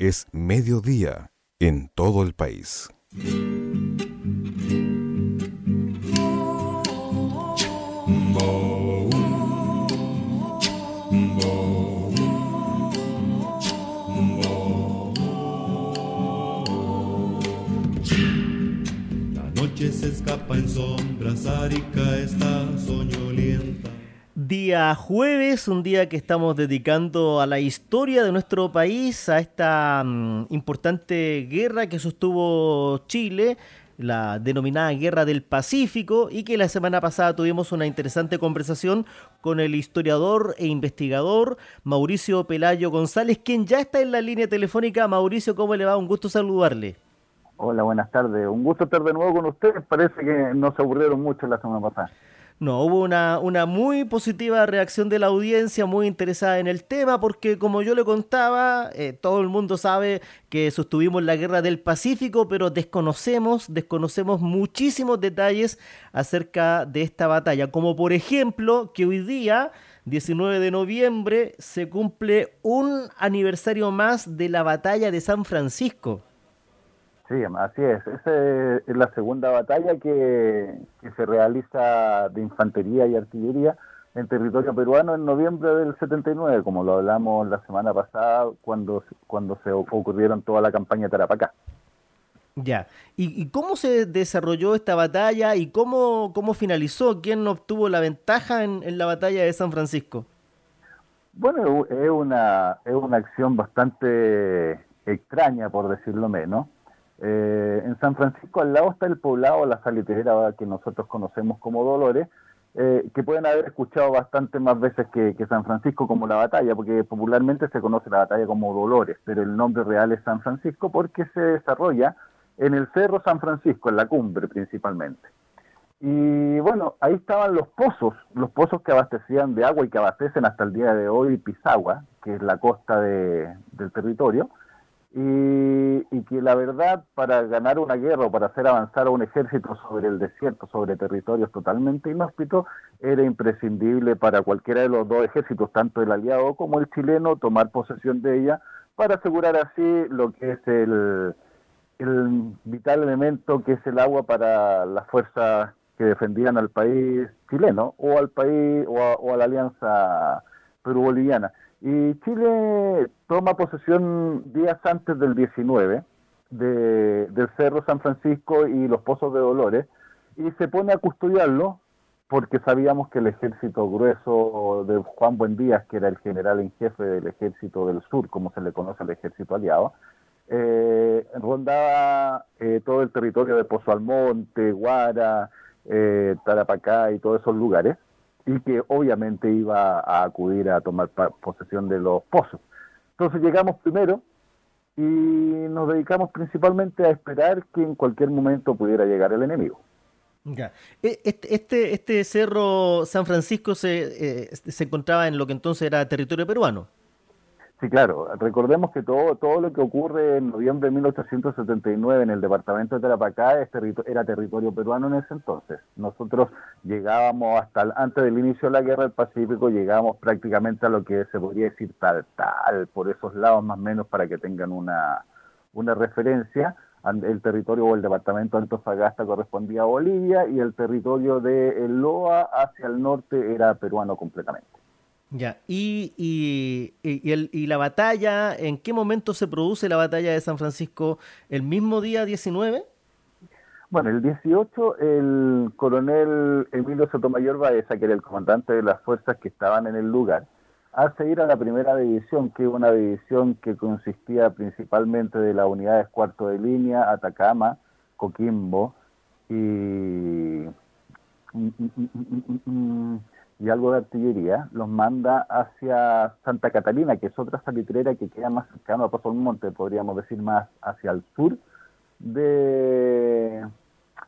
es mediodía en todo el país. La noche se escapa en sombras, Arica está soñolienta. Día jueves, un día que estamos dedicando a la historia de nuestro país, a esta mm, importante guerra que sostuvo Chile, la denominada Guerra del Pacífico, y que la semana pasada tuvimos una interesante conversación con el historiador e investigador Mauricio Pelayo González, quien ya está en la línea telefónica. Mauricio, ¿cómo le va? Un gusto saludarle. Hola, buenas tardes. Un gusto estar de nuevo con ustedes. Parece que no se aburrieron mucho la semana pasada. No, hubo una, una muy positiva reacción de la audiencia, muy interesada en el tema, porque como yo le contaba, eh, todo el mundo sabe que sostuvimos la guerra del Pacífico, pero desconocemos, desconocemos muchísimos detalles acerca de esta batalla, como por ejemplo que hoy día, 19 de noviembre, se cumple un aniversario más de la batalla de San Francisco. Sí, así es. Esa es la segunda batalla que, que, se realiza de infantería y artillería en territorio peruano en noviembre del 79, como lo hablamos la semana pasada cuando, cuando se ocurrieron toda la campaña de Tarapacá. Ya. ¿Y, ¿Y, cómo se desarrolló esta batalla y cómo, cómo finalizó? ¿Quién obtuvo la ventaja en, en la batalla de San Francisco? Bueno, es una, es una acción bastante extraña, por decirlo menos. Eh, en San Francisco al lado está el poblado, la salitrera que nosotros conocemos como Dolores, eh, que pueden haber escuchado bastante más veces que, San Francisco como la batalla, porque popularmente se conoce la batalla como Dolores, pero el nombre real es San Francisco porque se desarrolla en el Cerro San Francisco, en la cumbre principalmente. Y bueno, ahí estaban los pozos, los pozos que abastecían de agua y que abastecen hasta el día de hoy Pisagua, que es la costa de, del territorio, y, y, que la verdad para ganar una guerra o para hacer avanzar a un ejército sobre el desierto, sobre territorios totalmente inhóspitos, era imprescindible para cualquiera de los dos ejércitos, tanto el aliado como el chileno, tomar posesión de ella para asegurar así lo que es el, el vital elemento que es el agua para las fuerzas que defendían al país chileno o al país o a, o a la alianza perú-boliviana. Y Chile toma posesión días antes del 19 de, del Cerro San Francisco y los Pozos de Dolores y se pone a custodiarlo porque sabíamos que el ejército grueso de Juan Buendías, que era el general en jefe del ejército del sur, como se le conoce al ejército aliado, eh, rondaba eh, todo el territorio de Pozo Almonte, Guara, eh, Tarapacá y todos esos lugares y que obviamente iba a acudir a tomar posesión de los pozos. Entonces llegamos primero y nos dedicamos principalmente a esperar que en cualquier momento pudiera llegar el enemigo. Ya. Este, este, este cerro San Francisco se, eh, se encontraba en lo que entonces era territorio peruano. Sí, claro. Recordemos que todo, todo lo que ocurre en noviembre de 1879 en el departamento de Tarapacá era territorio peruano en ese entonces. Nosotros llegábamos hasta antes del inicio de la Guerra del Pacífico, llegábamos prácticamente a lo que se podría decir tal, tal, por esos lados más o menos para que tengan una, una referencia. El territorio o el departamento de Antofagasta correspondía a Bolivia y el territorio de Loa hacia el norte era peruano completamente. Ya, y, y, y, el, y, la batalla, ¿en qué momento se produce la batalla de San Francisco? ¿El mismo día 19? Bueno, el 18 el coronel Emilio Sotomayor Baeza, que era el comandante de las fuerzas que estaban en el lugar, hace ir a la primera división, que es una división que consistía principalmente de las unidades cuarto de línea, Atacama, Coquimbo y y algo de artillería, los manda hacia Santa Catalina, que es otra salitrera que queda más cercano a Paso Monte, podríamos decir más hacia el sur de,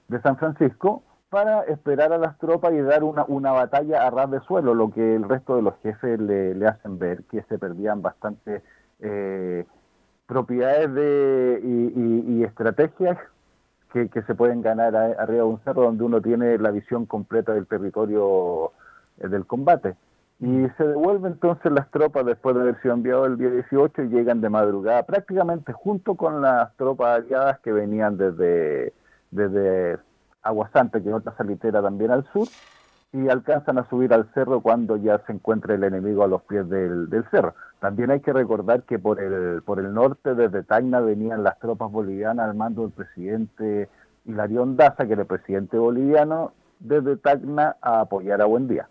de San Francisco, para esperar a las tropas y dar una, una batalla a ras de suelo, lo que el resto de los jefes le, le hacen ver, que se perdían bastante eh, propiedades de, y estrategias que, que, se pueden ganar a, arriba de un cerro donde uno tiene la visión completa del territorio del combate. Y se devuelven entonces las tropas después de haber sido enviados el día 18 y llegan de madrugada prácticamente junto con las tropas aliadas que venían desde, desde Aguasante, que es otra salitera también al sur, y alcanzan a subir al cerro cuando ya se encuentra el enemigo a los pies del, del cerro. También hay que recordar que por el, por el norte, desde Tacna, venían las tropas bolivianas al mando del presidente Hilarión Daza, que era el presidente boliviano, desde Tacna a apoyar a Buendía.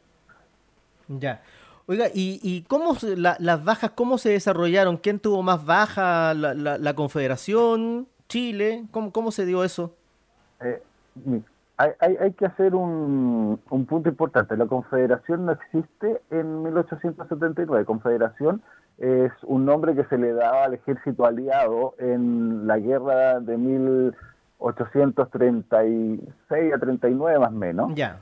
Ya. Oiga, ¿y, y cómo las bajas, cómo se desarrollaron? ¿Quién tuvo más baja? ¿La, la, Confederación? ¿Chile? ¿Cómo, ¿Cómo se dio eso? Eh, hay, hay, hay, que hacer un, un, punto importante. La Confederación no existe en 1879. Confederación es un nombre que se le daba al ejército aliado en la guerra de 1836 a 39 más o menos. Ya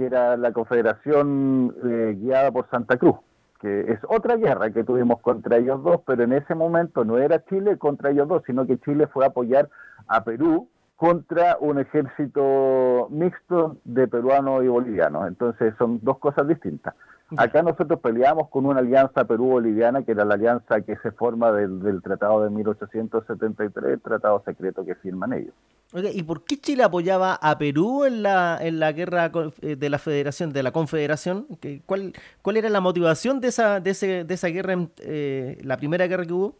que era la Confederación eh, guiada por Santa Cruz, que es otra guerra que tuvimos contra ellos dos, pero en ese momento no era Chile contra ellos dos, sino que Chile fue a apoyar a Perú contra un ejército mixto de peruanos y bolivianos. Entonces son dos cosas distintas. Acá nosotros peleamos con una alianza Perú-Boliviana, que era la alianza que se forma del, del Tratado de 1873, el tratado secreto que firman ellos. ¿y por qué Chile apoyaba a Perú en la, en la guerra eh, de la Federación, de la Confederación? ¿Cuál, cuál era la motivación de esa, de ese, de esa guerra, eh, la primera guerra que hubo?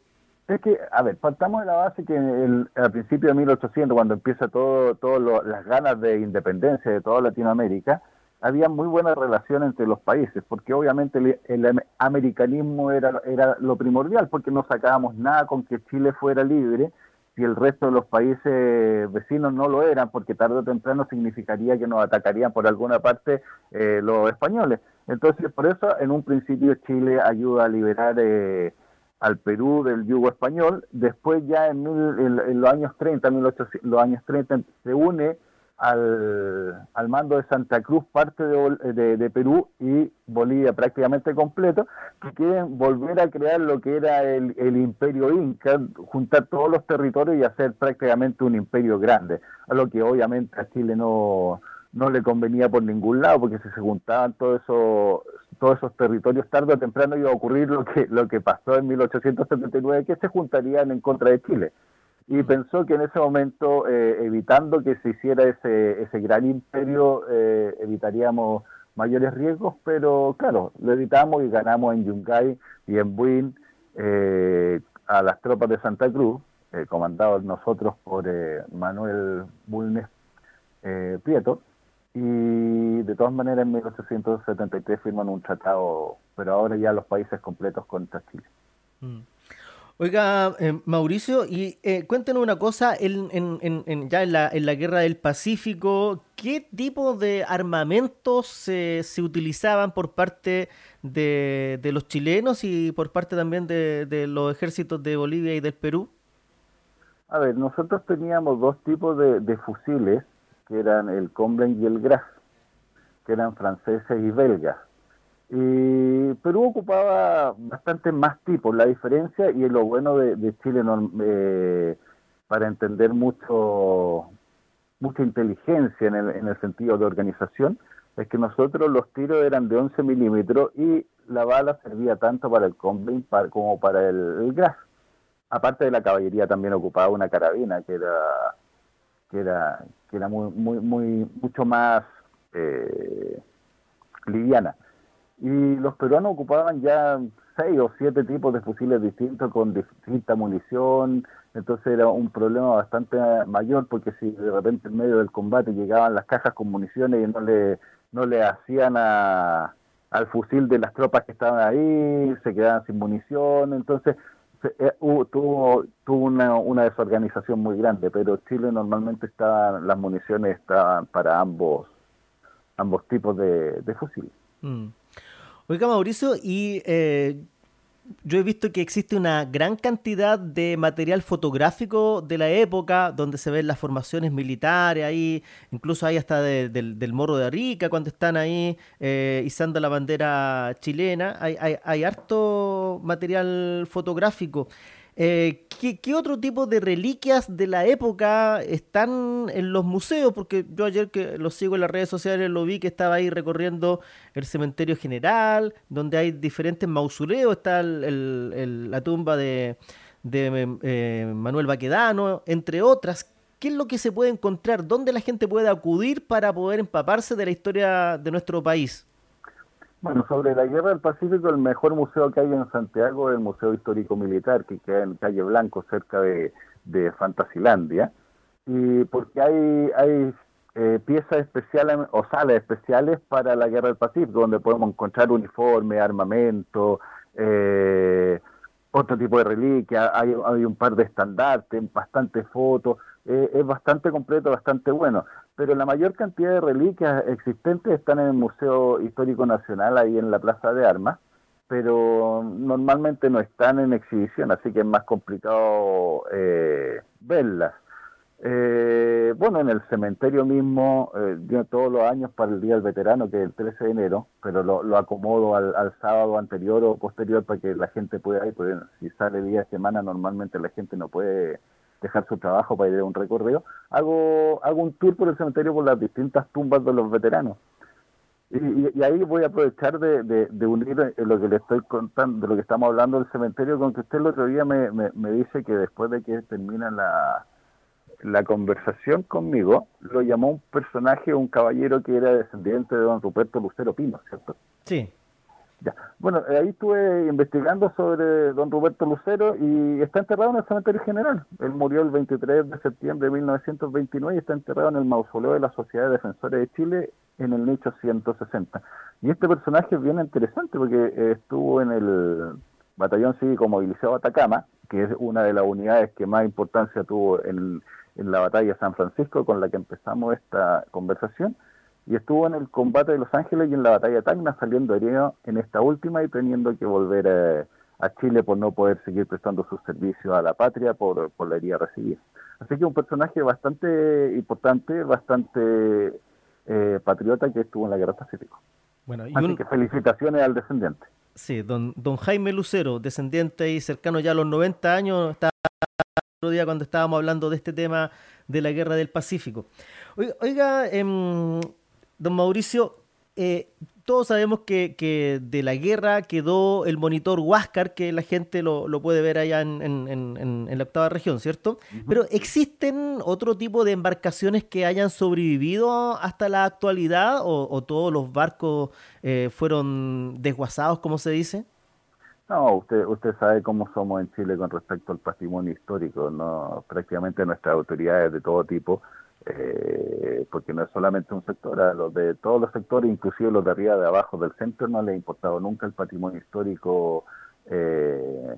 Es que, a ver, partamos de la base que el, al principio de 1800, cuando empieza todo, todo las ganas de independencia de toda Latinoamérica, había muy buena relación entre los países, porque obviamente el, el, americanismo era, era lo primordial, porque no sacábamos nada con que Chile fuera libre si el resto de los países vecinos no lo eran, porque tarde o temprano significaría que nos atacarían por alguna parte eh, los españoles. Entonces, por eso, en un principio Chile ayuda a liberar eh, al Perú del yugo español, después ya en, en, los años 30, 1800, los años 30 se une al, al, mando de Santa Cruz parte de, de, Perú y Bolivia prácticamente completo, que quieren volver a crear lo que era el, el, imperio inca, juntar todos los territorios y hacer prácticamente un imperio grande, a lo que obviamente a Chile no, no le convenía por ningún lado, porque si se juntaban todos esos, todos esos territorios, tarde o temprano iba a ocurrir lo que, lo que pasó en 1879, que se juntarían en contra de Chile y pensó que en ese momento, eh, evitando que se hiciera ese, ese gran imperio, eh, evitaríamos mayores riesgos, pero claro, lo evitamos y ganamos en Yungay y en Buin eh, a las tropas de Santa Cruz, comandados nosotros por Manuel Bulnes Prieto, y de todas maneras en 1873 firman un tratado, pero ahora ya los países completos contra Chile. Mm. Oiga, eh, Mauricio, y eh, cuéntenos una cosa, en, en, ya en la, en la guerra del Pacífico, ¿qué tipo de armamentos se utilizaban por parte de, los chilenos y por parte también de, los ejércitos de Bolivia y del Perú? A ver, nosotros teníamos dos tipos de, fusiles, que eran el Comblain y el Gras, que eran franceses y belgas. Y Perú ocupaba bastante más tipos. La diferencia y lo bueno de, Chile eh, para entender mucho mucha inteligencia en el, en el sentido de organización es que nosotros los tiros eran de 11 milímetros y la bala servía tanto para el Combine como para el, gas. Aparte de la caballería también ocupaba una carabina que era que era que era muy muy muy mucho más eh, liviana y los peruanos ocupaban ya seis o siete tipos de fusiles distintos con distinta munición, entonces era un problema bastante mayor porque si de repente en medio del combate llegaban las cajas con municiones y no le, no le hacían a, al fusil de las tropas que estaban ahí, se quedaban sin munición, entonces eh, tuvo, tuvo una, una, desorganización muy grande, pero Chile normalmente estaban, las municiones estaban para ambos, ambos tipos de, de fusiles. Mm. Oiga, Mauricio, y eh, yo he visto que existe una gran cantidad de material fotográfico de la época donde se ven las formaciones militares ahí, incluso hay hasta del Morro de Arica cuando están ahí eh, izando la bandera chilena. Hay, hay harto material fotográfico. Eh, ¿qué, otro tipo de reliquias de la época están en los museos? Porque yo ayer que lo sigo en las redes sociales lo vi que estaba ahí recorriendo el cementerio general, donde hay diferentes mausoleos, está la tumba de, eh, Manuel Baquedano, entre otras. ¿Qué es lo que se puede encontrar? ¿Dónde la gente puede acudir para poder empaparse de la historia de nuestro país? Bueno, sobre la Guerra del Pacífico, el mejor museo que hay en Santiago es el Museo Histórico Militar, que queda en Calle Blanco, cerca de, de Fantasilandia, y porque hay, hay eh, piezas especiales o salas especiales para la Guerra del Pacífico, donde podemos encontrar uniforme, armamento, eh, otro tipo de reliquia, hay, hay un par de estandartes, bastantes fotos, eh, es bastante completo, bastante bueno pero la mayor cantidad de reliquias existentes están en el Museo Histórico Nacional, ahí en la Plaza de Armas, pero normalmente no están en exhibición, así que es más complicado eh, verlas. Eh, bueno, en el cementerio mismo, eh, yo todos los años para el Día del Veterano, que es el 13 de enero, pero lo, acomodo al, sábado anterior o posterior para que la gente pueda ir, porque si sale día de semana normalmente la gente no puede dejar su trabajo para ir a un recorrido, hago, hago un tour por el cementerio por las distintas tumbas de los veteranos. Y, ahí voy a aprovechar de, de, unir lo que le estoy contando, de lo que estamos hablando del cementerio, con que usted el otro día me, me, dice que después de que termina la, la conversación conmigo, lo llamó un personaje, un caballero que era descendiente de don Ruperto Lucero Pino, ¿cierto? Sí. Ya. Bueno, ahí estuve investigando sobre don Roberto Lucero y está enterrado en el cementerio general. Él murió el 23 de septiembre de 1929 y está enterrado en el mausoleo de la Sociedad de Defensores de Chile en el nicho 160. Y este personaje es bien interesante porque estuvo en el batallón cívico movilizado Atacama, que es una de las unidades que más importancia tuvo en, en la batalla de San Francisco con la que empezamos esta conversación y estuvo en el combate de Los Ángeles y en la batalla de Tacna, saliendo herido en esta última y teniendo que volver eh, a, Chile por no poder seguir prestando sus servicios a la patria por, la herida recibida. Así que un personaje bastante importante, bastante eh, patriota que estuvo en la Guerra Pacífico. Bueno, y Así que felicitaciones al descendiente. Sí, don, don Jaime Lucero, descendiente y cercano ya a los 90 años, está el otro día cuando estábamos hablando de este tema de la Guerra del Pacífico. Oiga, em, don Mauricio, eh, todos sabemos que, de la guerra quedó el monitor Huáscar, que la gente lo, puede ver allá en, la octava región, ¿cierto? Pero ¿existen otro tipo de embarcaciones que hayan sobrevivido hasta la actualidad o, todos los barcos eh, fueron desguazados, como se dice? No, usted, usted sabe cómo somos en Chile con respecto al patrimonio histórico, ¿no? Prácticamente nuestras autoridades de todo tipo eh, porque no es solamente un sector, a los de todos los sectores, inclusive los de arriba, de abajo, del centro, no le ha importado nunca el patrimonio histórico eh,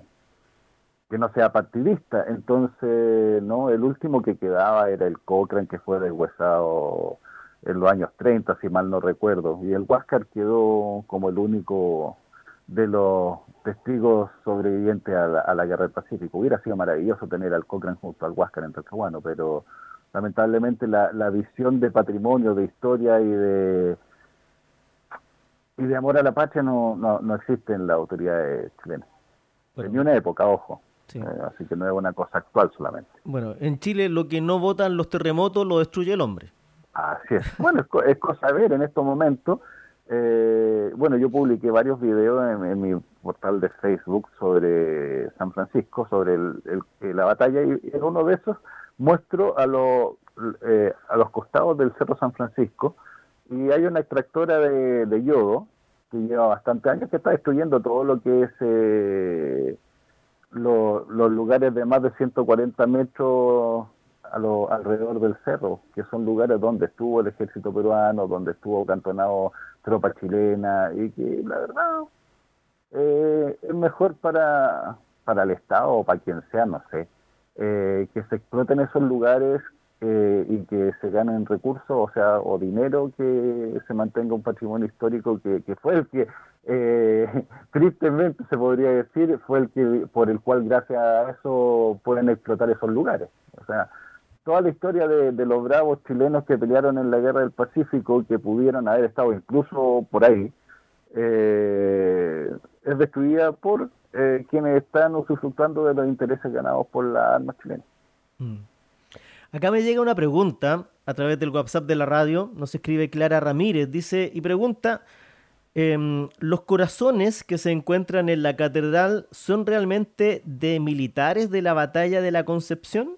que no sea partidista. Entonces, no, el último que quedaba era el Cochrane, que fue deshuesado en los años 30, si mal no recuerdo, y el Huáscar quedó como el único de los testigos sobrevivientes a la, a la Guerra del Pacífico. Hubiera sido maravilloso tener al Cochrane junto al Huáscar en Talcahuano, pero lamentablemente la, la visión de patrimonio, de historia y de y de amor a la patria no, no, no existe en la autoridad chilena. en una época, ojo. Eh, así que no es una cosa actual solamente. Bueno, en Chile lo que no votan los terremotos lo destruye el hombre. Así es. Bueno, es, cosa de ver en estos momentos. Eh, bueno, yo publiqué varios videos en, mi portal de Facebook sobre San Francisco, sobre el, la batalla, y en uno de esos muestro a, eh, a los costados del Cerro San Francisco y hay una extractora de, yodo que lleva bastante años que está destruyendo todo lo que es eh, los lugares de más de 140 metros a lo, alrededor del cerro, que son lugares donde estuvo el ejército peruano, donde estuvo cantonado tropa chilena y que la verdad eh, es mejor para, para el Estado o para quien sea, no sé eh, que se exploten esos lugares eh, y que se ganen recursos, o sea, o dinero, que se mantenga un patrimonio histórico que, que fue el que, eh, tristemente se podría decir, fue el que por el cual gracias a eso pueden explotar esos lugares. O sea, toda la historia de, de los bravos chilenos que pelearon en la guerra del Pacífico, que pudieron haber estado incluso por ahí, es destruida por eh, quienes están usufructando de los intereses ganados por las armas chilenas. Mm. Acá me llega una pregunta a través del WhatsApp de la radio, nos escribe Clara Ramírez, dice y pregunta, em, ¿los corazones que se encuentran en la catedral son realmente de militares de la batalla de la Concepción?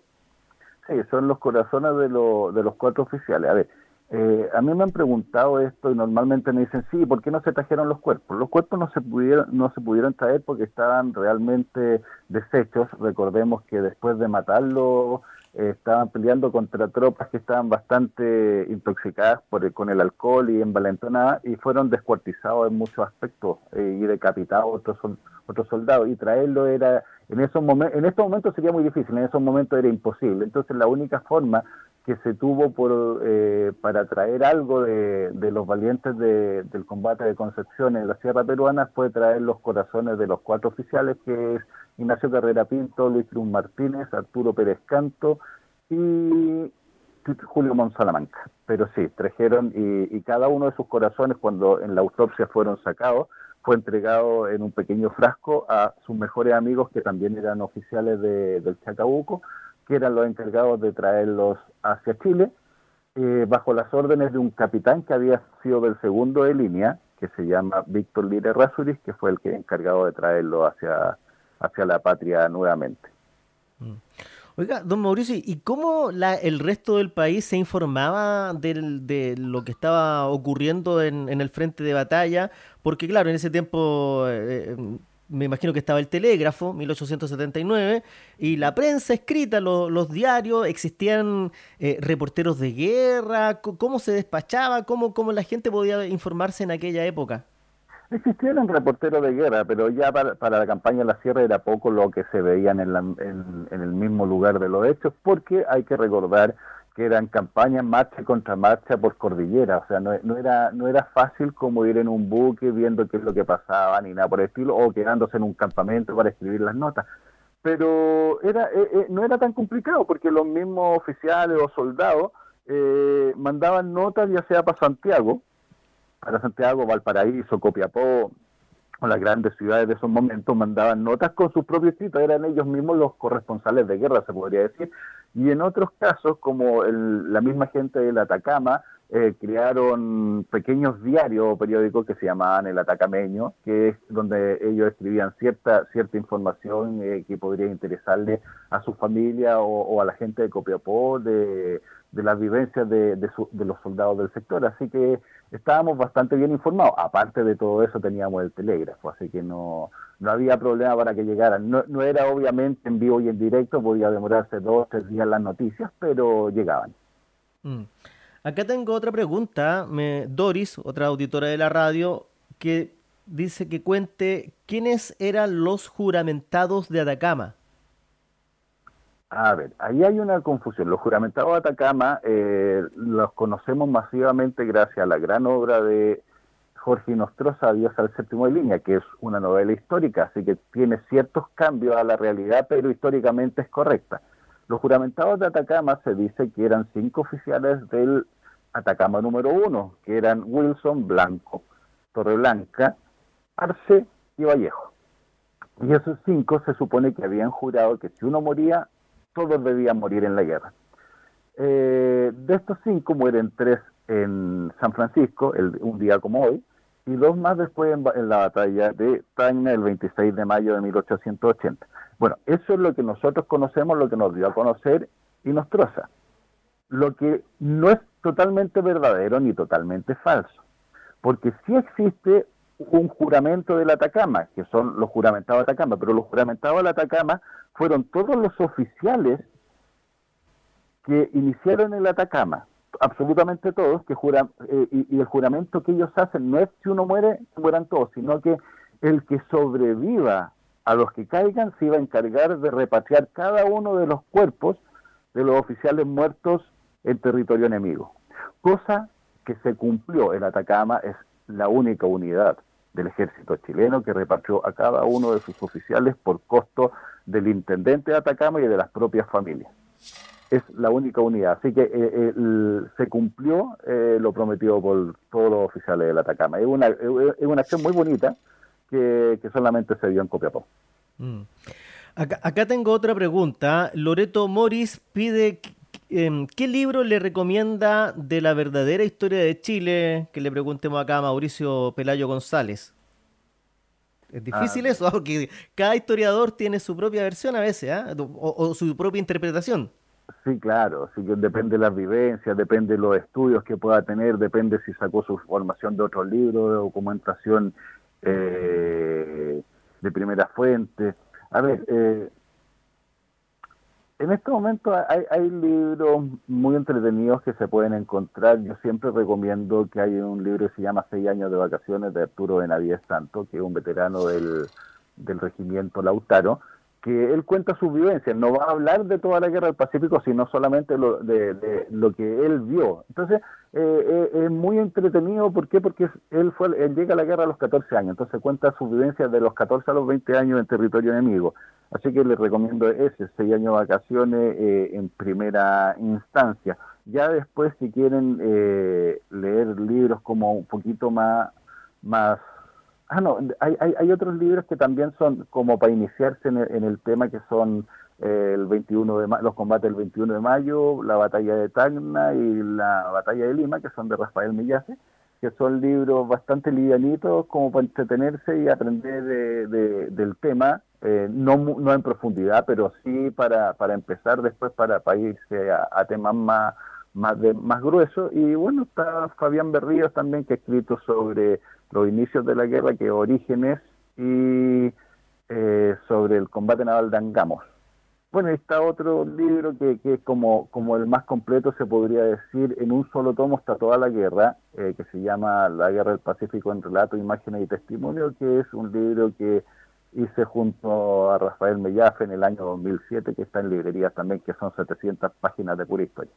Sí, son los corazones de, de los cuatro oficiales. A ver, eh, a mí me han preguntado esto y normalmente me dicen, sí, ¿por qué no se trajeron los cuerpos? Los cuerpos no se pudieron, no se pudieron traer porque estaban realmente deshechos. Recordemos que después de matarlo eh, estaban peleando contra tropas que estaban bastante intoxicadas por con el alcohol y envalentonadas y fueron descuartizados en muchos aspectos eh, y decapitados otros, otros soldados. Y traerlo era, en, esos momentos, en estos momentos sería muy difícil, en esos momentos era imposible. Entonces la única forma que se tuvo por, eh, para traer algo de, de los valientes del combate de Concepción en la Sierra Peruana fue traer los corazones de los cuatro oficiales, que es Ignacio Carrera Pinto, Luis Cruz Martínez, Arturo Pérez Canto y Julio Monsalamanca. Pero sí, trajeron y, y, cada uno de sus corazones cuando en la autopsia fueron sacados fue entregado en un pequeño frasco a sus mejores amigos que también eran oficiales de, del Chacabuco que eran los encargados de traerlos hacia Chile, eh, bajo las órdenes de un capitán que había sido del segundo de línea, que se llama Víctor Lire Rasuris, que fue el que encargado de traerlo hacia, hacia la patria nuevamente. Mm. Oiga, don Mauricio, ¿y cómo la, el resto del país se informaba de lo que estaba ocurriendo en, el frente de batalla? Porque claro, en ese tiempo eh, me imagino que estaba el telégrafo, 1879, y la prensa escrita, los diarios, existían eh, reporteros de guerra, cómo se despachaba, cómo, cómo la gente podía informarse en aquella época. Existieron reporteros de guerra, pero ya para, la campaña de la sierra era poco lo que se veían en, en el mismo lugar de los hechos, porque hay que recordar que eran campañas marcha contra marcha por cordillera, o sea, no, era no era fácil como ir en un buque viendo qué es lo que pasaba ni nada por el estilo, o quedándose en un campamento para escribir las notas. Pero era eh, eh, no era tan complicado porque los mismos oficiales o soldados eh, mandaban notas ya sea para Santiago, para Santiago, Valparaíso, Copiapó, o las grandes ciudades de esos momentos mandaban notas con sus propios escritos, eran ellos mismos los corresponsales de guerra, se podría decir, y en otros casos, como la misma gente del Atacama, eh, crearon pequeños diarios o periódicos que se llamaban el Atacameño, que es donde ellos escribían cierta cierta información eh, que podría interesarle a su familia o, a la gente de Copiapó de, de las vivencias de, de, los soldados del sector. Así que estábamos bastante bien informados. Aparte de todo eso teníamos el telégrafo, así que no, no había problema para que llegaran. No, no era obviamente en vivo y en directo, podía demorarse dos o tres días las noticias, pero llegaban. Mm. Acá tengo otra pregunta, me, Doris, otra auditora de la radio, que dice que cuente quiénes eran los juramentados de Atacama. A ver, ahí hay una confusión. Los juramentados de Atacama eh, los conocemos masivamente gracias a la gran obra de Jorge Nostroza, Dios al séptimo de línea, que es una novela histórica, así que tiene ciertos cambios a la realidad, pero históricamente es correcta. Los juramentados de Atacama se dice que eran cinco oficiales del Atacama número uno, que eran Wilson, Blanco, Torreblanca, Arce y Vallejo. Y esos cinco se supone que habían jurado que si uno moría, todos debían morir en la guerra. Eh, de estos cinco mueren tres en San Francisco, un día como hoy, y dos más después en, la batalla de Tacna el 26 de mayo de 1880. Bueno, eso es lo que nosotros conocemos, lo que nos dio a conocer y nos troza. Lo que no es totalmente verdadero ni totalmente falso, porque sí existe un juramento del Atacama, que son los juramentados de Atacama, pero los juramentados del Atacama fueron todos los oficiales que iniciaron el Atacama, absolutamente todos, que juran, eh, y, el juramento que ellos hacen no es si uno muere, mueran todos, sino que el que sobreviva a los que caigan se iba a encargar de repatriar cada uno de los cuerpos de los oficiales muertos en territorio enemigo. Cosa que se cumplió en Atacama, es la única unidad del ejército chileno que repatrió a cada uno de sus oficiales por costo del intendente de Atacama y de las propias familias es la única unidad. Así que eh, eh, se cumplió eh, lo prometido por todos los oficiales del Atacama. Es una, es una acción muy bonita, que, solamente se dio en Copiapó. Mm. Acá, acá, tengo otra pregunta. Loreto Morris pide em, ¿qué libro le recomienda de la verdadera historia de Chile? Que le preguntemos acá a Mauricio Pelayo González. Es difícil ah. eso, porque cada historiador tiene su propia versión a veces, ¿ah? o, su propia interpretación. Sí, claro, sí que depende de las vivencias, depende de los estudios que pueda tener, depende si sacó su formación de otros libros, de documentación eh, de primera fuente. A ver, eh, en este momento hay, hay, libros muy entretenidos que se pueden encontrar. Yo siempre recomiendo que hay un libro que se llama Seis años de vacaciones de Arturo Benavides Santo, que es un veterano del, del regimiento Lautaro, que él cuenta sus vivencias, no va a hablar de toda la guerra del Pacífico, sino solamente lo, de, lo que él vio. Entonces, eh, eh, es muy entretenido, ¿por qué? Porque él, fue, él llega a la guerra a los 14 años, entonces cuenta sus vivencias de los 14 a los 20 años en territorio enemigo. Así que les recomiendo ese, 6 años de vacaciones eh, en primera instancia. Ya después, si quieren leer libros como un poquito más, más Ah, no, hay, hay, otros libros que también son como para iniciarse en el, tema, que son eh, el 21 de los combates del 21 de mayo, la batalla de Tacna y la batalla de Lima, que son de Rafael Millace, que son libros bastante livianitos como para entretenerse y aprender de, del tema, eh, no, no en profundidad, pero sí para, para empezar después para, para irse a, temas más más, de, más gruesos. Y bueno, está Fabián Berríos también, que ha escrito sobre los inicios de la guerra, que orígenes y eh, sobre el combate naval de Angamos. Bueno, está otro libro que, que es como, como el más completo, se podría decir, en un solo tomo está toda la guerra, eh, que se llama La Guerra del Pacífico en Relato, Imágenes y Testimonio, que es un libro que hice junto a Rafael Mellafe en el año 2007, que está en librerías también, que son 700 páginas de pura historia.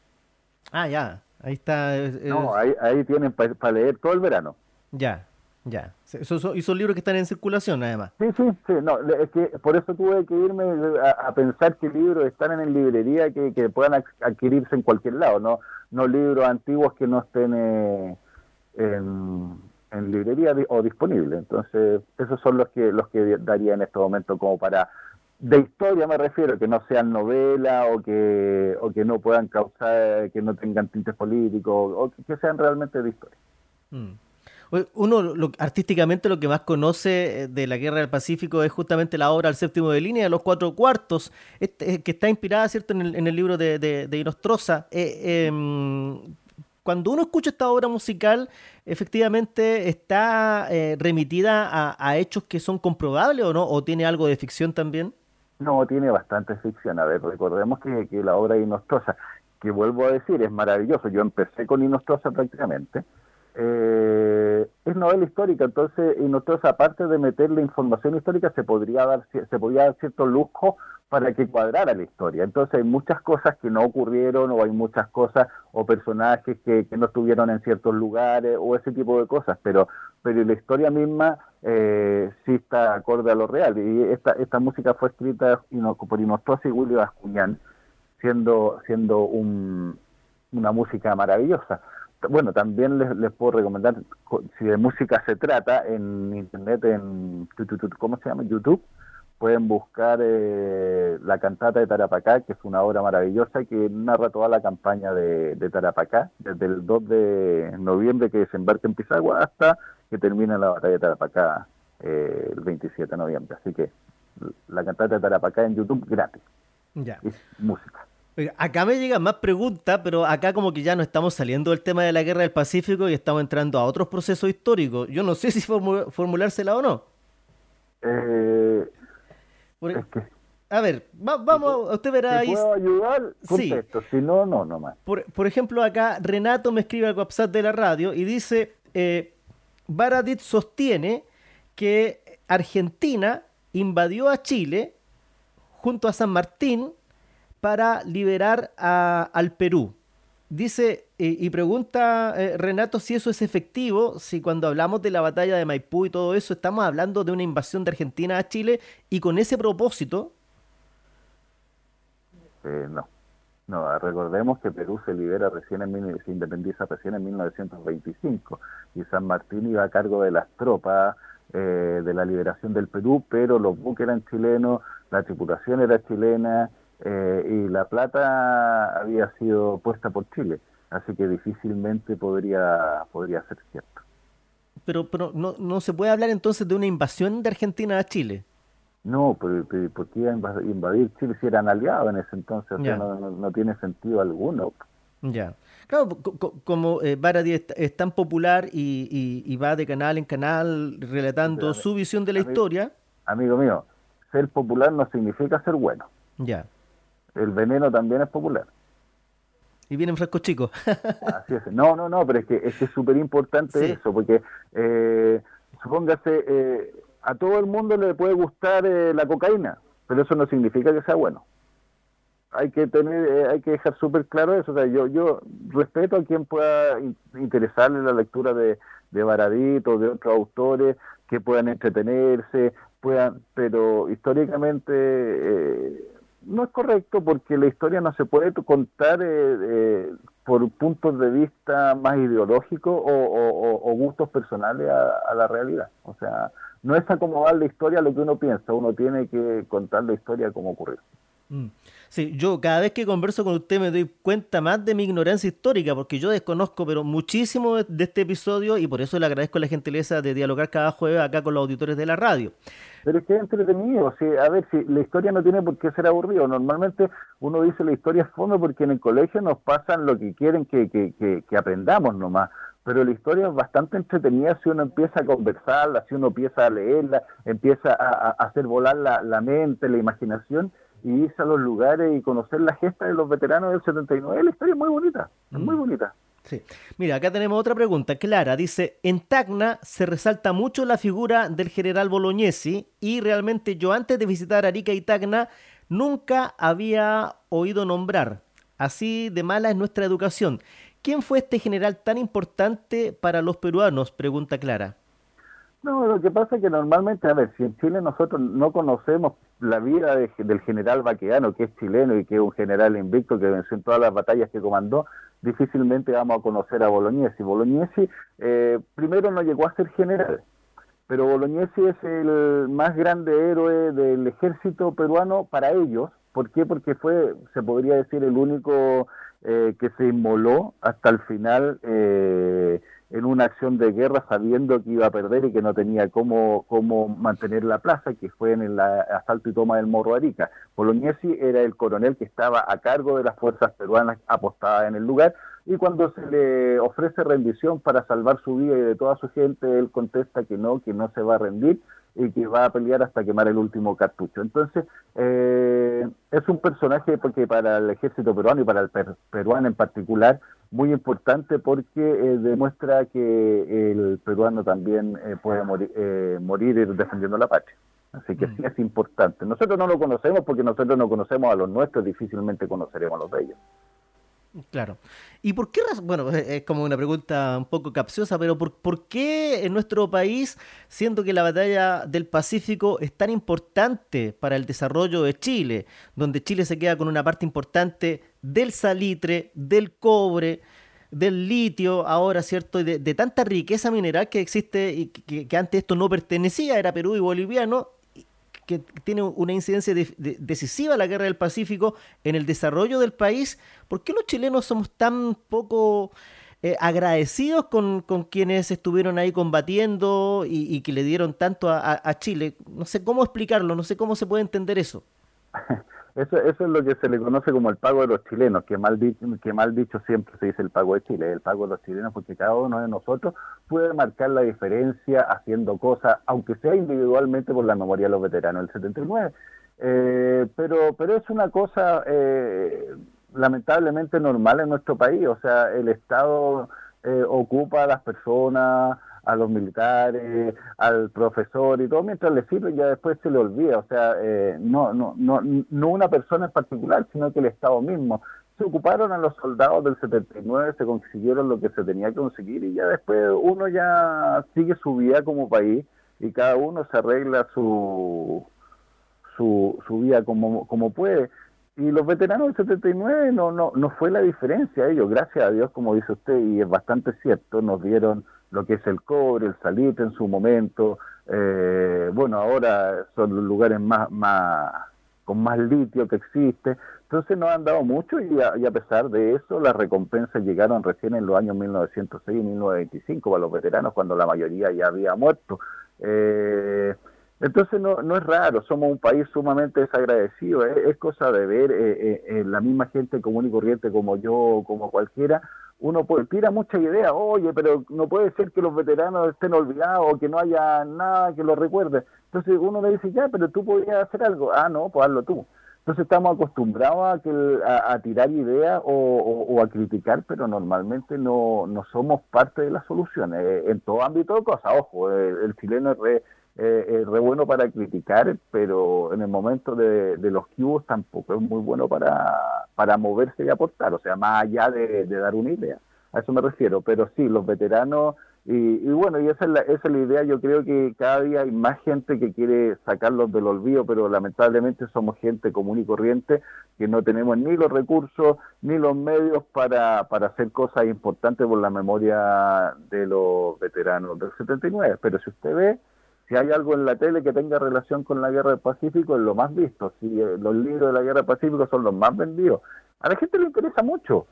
Ah, ya, ahí está. No, ahí, ahí tienen para leer todo el verano. Ya, ya, eso, y son libros que están en circulación además. Sí, sí, sí, no, es que por eso tuve que irme a, pensar que libros están en librería que, que, puedan adquirirse en cualquier lado, no no libros antiguos que no estén eh, en, en, librería o disponibles. Entonces, esos son los que los que daría en este momento como para de historia me refiero, que no sean novelas o que o que no puedan causar que no tengan tintes políticos o que sean realmente de historia. Mm. Uno artísticamente lo que más conoce eh, de la Guerra del Pacífico es justamente la obra El séptimo de línea, Los cuatro cuartos, este, eh, que está inspirada cierto en el, libro de, de, Inostroza. Eh, em, cuando uno escucha esta obra musical, efectivamente está remitida a, hechos que son comprobables o no, o tiene algo de ficción también. No, tiene bastante ficción. A ver, recordemos que, que la obra de Inostroza, que vuelvo a decir, es maravilloso. Yo empecé con Inostroza prácticamente eh, es novela histórica, entonces, y nosotros aparte de meterle información histórica, se podría dar se podría dar cierto lujo para que cuadrara la historia. Entonces hay muchas cosas que no ocurrieron, o hay muchas cosas o personajes que, que no estuvieron en ciertos lugares, o ese tipo de cosas, pero, pero la historia misma eh, sí está acorde a lo real. Y esta, esta música fue escrita por Inostrosa y Willy Bascuñán, siendo, siendo un, una música maravillosa bueno, también les, puedo recomendar, si de música se trata, en internet, en ¿cómo se llama? YouTube, pueden buscar eh, la cantata de Tarapacá, que es una obra maravillosa que narra toda la campaña de, Tarapacá, desde el 2 de noviembre que desembarca en Pisagua hasta que termina la batalla de Tarapacá eh, el 27 de noviembre. Así que la cantata de Tarapacá en YouTube gratis. Ya. Es música. Acá me llegan más preguntas, pero acá como que ya no estamos saliendo del tema de la guerra del Pacífico y estamos entrando a otros procesos históricos. Yo no sé si formulársela o no. Eh, a ver, vamos, usted verá ahí. puedo ayudar? Sí. Si no, no, no más. Por, ejemplo, acá Renato me escribe al WhatsApp de la radio y dice, eh, Baradit sostiene que Argentina invadió a Chile junto a San Martín para liberar al Perú. Dice y pregunta eh, Renato si eso es efectivo, si cuando hablamos de la batalla de Maipú y todo eso, estamos hablando de una invasión de Argentina a Chile y con ese propósito. Eh, no, no, recordemos que Perú se libera recién en se independiza recién en 1925 y San Martín iba a cargo de las tropas eh, de la liberación del Perú, pero los buques eran chilenos, la tripulación era chilena eh, y la plata había sido puesta por Chile, así que difícilmente podría, podría ser cierto. Pero, pero no, no se puede hablar entonces de una invasión de Argentina a Chile. No, pero, ¿por qué iba a invadir Chile si eran aliados en ese entonces? O sea, no, no, tiene sentido alguno. Ya. Claro, como eh, es, tan popular y, va de canal en canal relatando su visión de la historia. Amigo mío, ser popular no significa ser bueno. Ya. El veneno también es popular. Y vienen frascos chicos. Así es. No, no, no, pero es que es súper importante eso, porque eh, supóngase, eh, a todo el mundo le puede gustar eh, la cocaína, pero eso no significa que sea bueno. Hay que tener, eh, hay que dejar súper claro eso. O sea, yo, yo respeto a quien pueda interesarle la lectura de, de Baradito, de otros autores que puedan entretenerse, puedan, pero históricamente eh, no es correcto porque la historia no se puede contar por puntos de vista más ideológicos o, gustos personales a, a, la realidad. O sea, no es acomodar la historia a lo que uno piensa, uno tiene que contar la historia como ocurrió. Mm. Sí, yo cada vez que converso con usted me doy cuenta más de mi ignorancia histórica, porque yo desconozco pero muchísimo de este episodio y por eso le agradezco la gentileza de dialogar cada jueves acá con los auditores de la radio. Pero es que es entretenido, a ver, si la historia no tiene por qué ser aburrido. Normalmente uno dice la historia es fondo porque en el colegio nos pasan lo que quieren que, que, que, que aprendamos nomás pero la historia es bastante entretenida si uno empieza a conversarla, si uno empieza a leerla, empieza a, hacer volar la, mente, la imaginación y irse a los lugares y conocer la gesta de los veteranos del 79. La historia es muy bonita, es muy mm. bonita. Sí. Mira, acá tenemos otra pregunta. Clara dice, en Tacna se resalta mucho la figura del general Bolognesi y realmente yo antes de visitar Arica y Tacna nunca había oído nombrar. Así de mala es nuestra educación. ¿Quién fue este general tan importante para los peruanos? Pregunta Clara. No, lo que pasa es que normalmente, a ver, si en Chile nosotros no conocemos la vida del general Baqueano, que es chileno y que es un general invicto que venció en todas las batallas que comandó, difícilmente vamos a conocer a Bolognesi. Bolognesi eh, primero no llegó a ser general, pero Bolognesi es el más grande héroe del ejército peruano para ellos. ¿Por qué? Porque fue, se podría decir, el único eh, que se inmoló hasta el final eh, en una acción de guerra sabiendo que iba a perder y que no tenía cómo, cómo mantener la plaza, que fue en el asalto y toma del Morro Arica. Bolognesi era el coronel que estaba a cargo de las fuerzas peruanas apostadas en el lugar y cuando se le ofrece rendición para salvar su vida y de toda su gente, él contesta que no, que no se va a rendir y que va a pelear hasta quemar el último cartucho. Entonces, eh, es un personaje porque para el ejército peruano y para el peruano en particular, muy importante porque eh, demuestra que el peruano también eh, puede morir, morir defendiendo la patria. Así que sí mm. es importante. Nosotros no lo conocemos porque nosotros no conocemos a los nuestros, difícilmente conoceremos a los de ellos. Claro. ¿Y por qué Bueno, es como una pregunta un poco capciosa, pero ¿por, ¿por, qué en nuestro país, siendo que la batalla del Pacífico es tan importante para el desarrollo de Chile, donde Chile se queda con una parte importante del salitre, del cobre, del litio, ahora, ¿cierto? De, de tanta riqueza mineral que existe y que, que antes esto no pertenecía, era Perú y boliviano, que tiene una incidencia decisiva la guerra del Pacífico en el desarrollo del país, ¿por qué los chilenos somos tan poco eh, agradecidos con, quienes estuvieron ahí combatiendo y, que le dieron tanto a, Chile? No sé cómo explicarlo, no sé cómo se puede entender eso. Eso, eso es lo que se le conoce como el pago de los chilenos, que mal, dicho, que mal dicho siempre se dice el pago de Chile, el pago de los chilenos, porque cada uno de nosotros puede marcar la diferencia haciendo cosas, aunque sea individualmente por la memoria de los veteranos del 79. Eh, pero, pero es una cosa eh, lamentablemente normal en nuestro país, o sea, el Estado eh, ocupa a las personas, a los militares, al profesor y todo, mientras le sirve ya después se le olvida, o sea, eh, no, no, no, no una persona en particular, sino que el Estado mismo. Se ocuparon a los soldados del 79, se consiguieron lo que se tenía que conseguir y ya después uno ya sigue su vida como país y cada uno se arregla su, su, su vida como, como puede. Y los veteranos del 79 no, no, no fue la diferencia ellos, gracias a Dios, como dice usted, y es bastante cierto, nos dieron lo que es el cobre, el salitre en su momento, eh, bueno, ahora son los lugares más, más con más litio que existe, entonces nos han dado mucho y a, pesar de eso las recompensas llegaron recién en los años 1906 y 1925 para los veteranos cuando la mayoría ya había muerto. Eh, entonces no, no es raro, somos un país sumamente desagradecido, es, cosa de ver eh, eh, la misma gente común y corriente como yo, como cualquiera, uno puede, tira muchas ideas, oye, pero no puede ser que los veteranos estén olvidados o que no haya nada que los recuerde. Entonces uno le dice, ya, pero tú podrías hacer algo. Ah, no, pues hazlo tú. Entonces estamos acostumbrados a, que, a, tirar ideas o, a criticar, pero normalmente no, no somos parte de la solución. Eh, en todo ámbito de cosas, ojo, el, chileno es re, eh, re, bueno para criticar, pero en el momento de, los cubos tampoco es muy bueno para, para moverse y aportar, o sea, más allá de dar una idea. A eso me refiero, pero sí, los veteranos y, bueno, y esa es, la, esa es la idea. Yo creo que cada día hay más gente que quiere sacarlos del olvido, pero lamentablemente somos gente común y corriente que no tenemos ni los recursos ni los medios para, para hacer cosas importantes por la memoria de los veteranos del 79. Pero si usted ve, si hay algo en la tele que tenga relación con la guerra del Pacífico, es lo más visto. Si eh, los libros de la guerra del Pacífico son los más vendidos. A la gente le interesa mucho.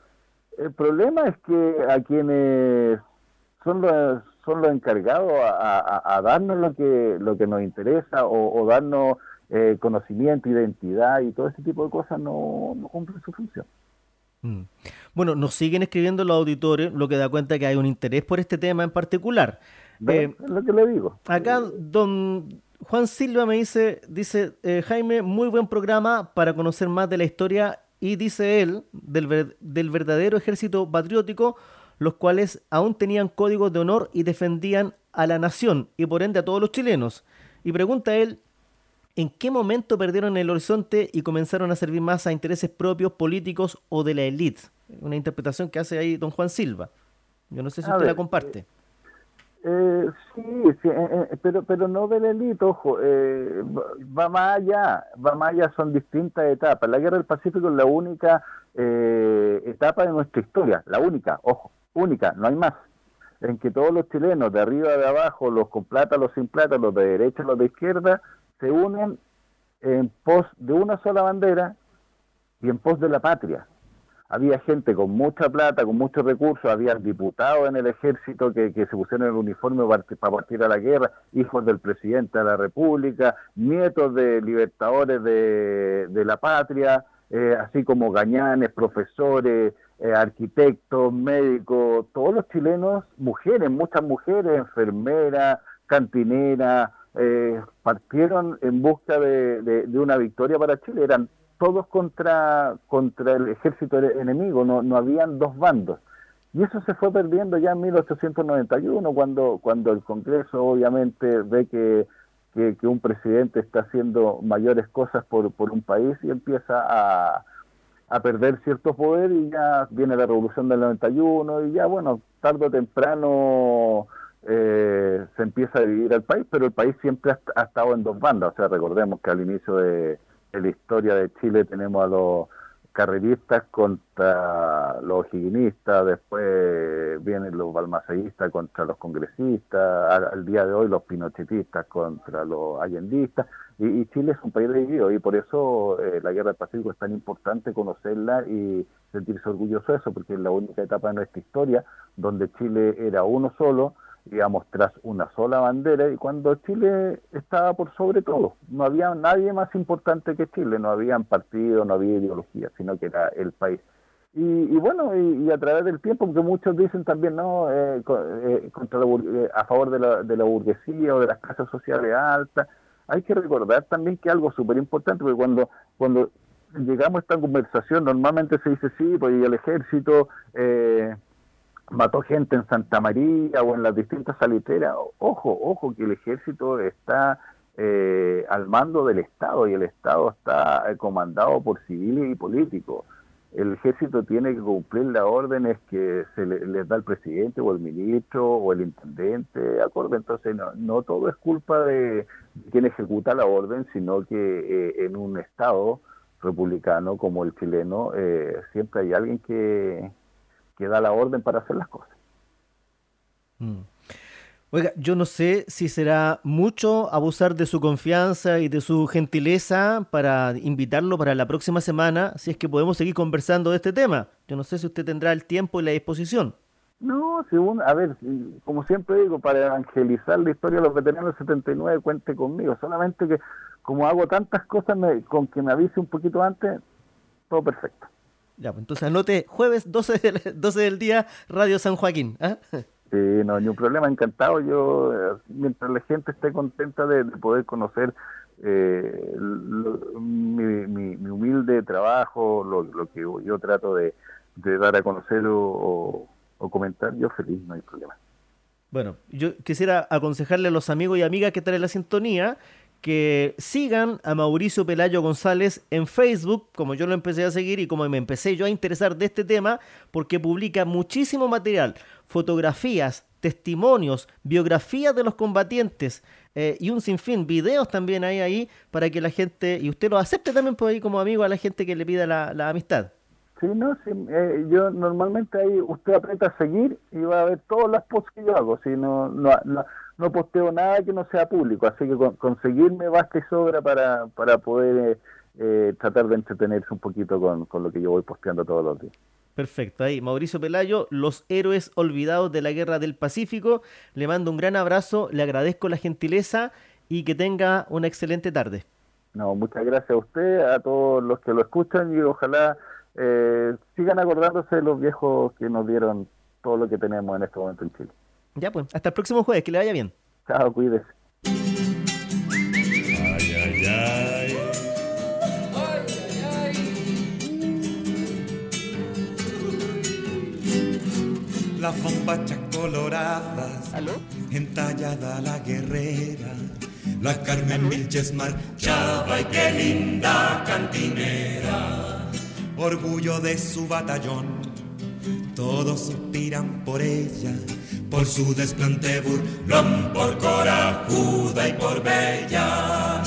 El problema es que a quienes son los, son los encargados a, darnos lo que, lo que nos interesa o, darnos eh, conocimiento, identidad y todo ese tipo de cosas no, cumplen su función. Mm. Bueno, nos siguen escribiendo los auditores, lo que da cuenta que hay un interés por este tema en particular. Eh, es lo que le digo. Acá don Juan Silva me dice, dice eh, Jaime, muy buen programa para conocer más de la historia y dice él, del, del verdadero ejército patriótico, los cuales aún tenían códigos de honor y defendían a la nación y por ende a todos los chilenos. Y pregunta él, ¿en qué momento perdieron el horizonte y comenzaron a servir más a intereses propios, políticos o de la élite? Una interpretación que hace ahí don Juan Silva. Yo no sé si usted la comparte. Eh, eh, sí, sí eh, pero pero no de la élite, ojo, va más allá, va más allá, son distintas etapas. La guerra del Pacífico es la única etapa de nuestra historia, la única, ojo única, no hay más, en que todos los chilenos, de arriba de abajo, los con plata, los sin plata, los de derecha, los de izquierda, se unen en pos de una sola bandera y en pos de la patria. Había gente con mucha plata, con muchos recursos, había diputados en el ejército que, se pusieron el uniforme para, partir a la guerra, hijos del presidente de la República, nietos de libertadores de, la patria, eh, así como gañanes, profesores, eh, arquitectos, médicos, todos los chilenos, mujeres, muchas mujeres, enfermeras, cantineras, eh, partieron en busca de, una victoria para Chile. Eran todos contra, contra el ejército enemigo, no, no habían dos bandos. Y eso se fue perdiendo ya en 1891, cuando, cuando el Congreso obviamente ve que, que un presidente está haciendo mayores cosas por, por un país y empieza a, a perder cierto poder y ya viene la revolución del 91 y ya, bueno, tarde o temprano eh, se empieza a dividir el país, pero el país siempre ha, estado en dos bandas. O sea, recordemos que al inicio de, la historia de Chile tenemos a los carreristas contra los higuinistas, después vienen los balmaceístas contra los congresistas, al, día de hoy los pinochetistas contra los allendistas, y, Chile es un país dividido y por eso eh, la guerra del Pacífico es tan importante conocerla y sentirse orgulloso de eso, porque es la única etapa de nuestra historia donde Chile era uno solo, digamos, tras una sola bandera, y cuando Chile estaba por sobre todo, no había nadie más importante que Chile, no habían partido, no había ideología, sino que era el país. Y, bueno, y, a través del tiempo, porque muchos dicen también, no, eh, eh, contra a favor de la, de la burguesía o de las casas sociales altas, hay que recordar también que algo súper importante, porque cuando, cuando llegamos a esta conversación, normalmente se dice, sí, pues el ejército eh, mató gente en Santa María o en las distintas salitreras. Ojo, ojo, que el ejército está eh, al mando del Estado y el Estado está eh, comandado por civiles y políticos el ejército tiene que cumplir las órdenes que se le, les da el presidente o el ministro o el intendente, acorde. Entonces, no, todo es culpa de quien ejecuta la orden, sino que eh, en un Estado republicano como el chileno, eh, siempre hay alguien que, que da la orden para hacer las cosas. Mm. Oiga, yo no sé si será mucho abusar de su confianza y de su gentileza para invitarlo para la próxima semana, si es que podemos seguir conversando de este tema. Yo no sé si usted tendrá el tiempo y la disposición. No, según, a ver, como siempre digo, para evangelizar la historia de los veteranos del 79, cuente conmigo. Solamente que como hago tantas cosas, con que me avise un poquito antes, todo perfecto. Ya, pues entonces anote jueves 12 del, 12 del día, Radio San Joaquín. ¿ah? Sí, no, ni un problema, encantado. Yo, eh, mientras la gente esté contenta de, poder conocer eh, mi, humilde trabajo, lo, que yo, trato de, dar a conocer o, comentar, yo feliz, no hay problema. Bueno, yo quisiera aconsejarle a los amigos y amigas que están en la sintonía que sigan a Mauricio Pelayo González en Facebook, como yo lo empecé a seguir y como me empecé yo a interesar de este tema, porque publica muchísimo material, fotografías, testimonios, biografías de los combatientes eh, y un sinfín, videos también hay ahí para que la gente, y usted lo acepte también por ahí como amigo a la gente que le pida la, amistad. Sí, no, sí, eh, yo normalmente ahí usted aprieta a seguir y va a ver todas las posts que yo hago, si no, no no posteo nada que no sea público, así que conseguirme basta y sobra para, para poder eh, tratar de entretenerse un poquito con, con lo que yo voy posteando todos los días. Perfecto, ahí Mauricio Pelayo, los héroes olvidados de la guerra del Pacífico. Le mando un gran abrazo, le agradezco la gentileza y que tenga una excelente tarde. No, muchas gracias a usted, a todos los que lo escuchan y ojalá eh, sigan acordándose de los viejos que nos dieron todo lo que tenemos en este momento en Chile. Ya pues, hasta el próximo jueves, que le vaya bien. Chao, cuídese. Ay, ay, ay. Las bombachas coloradas, ¿Aló? entallada la guerrera, la Carmen Vilches marchaba y qué linda cantinera, orgullo de su batallón, todos suspiran por ella por su desplante burlón, por corajuda y por bella.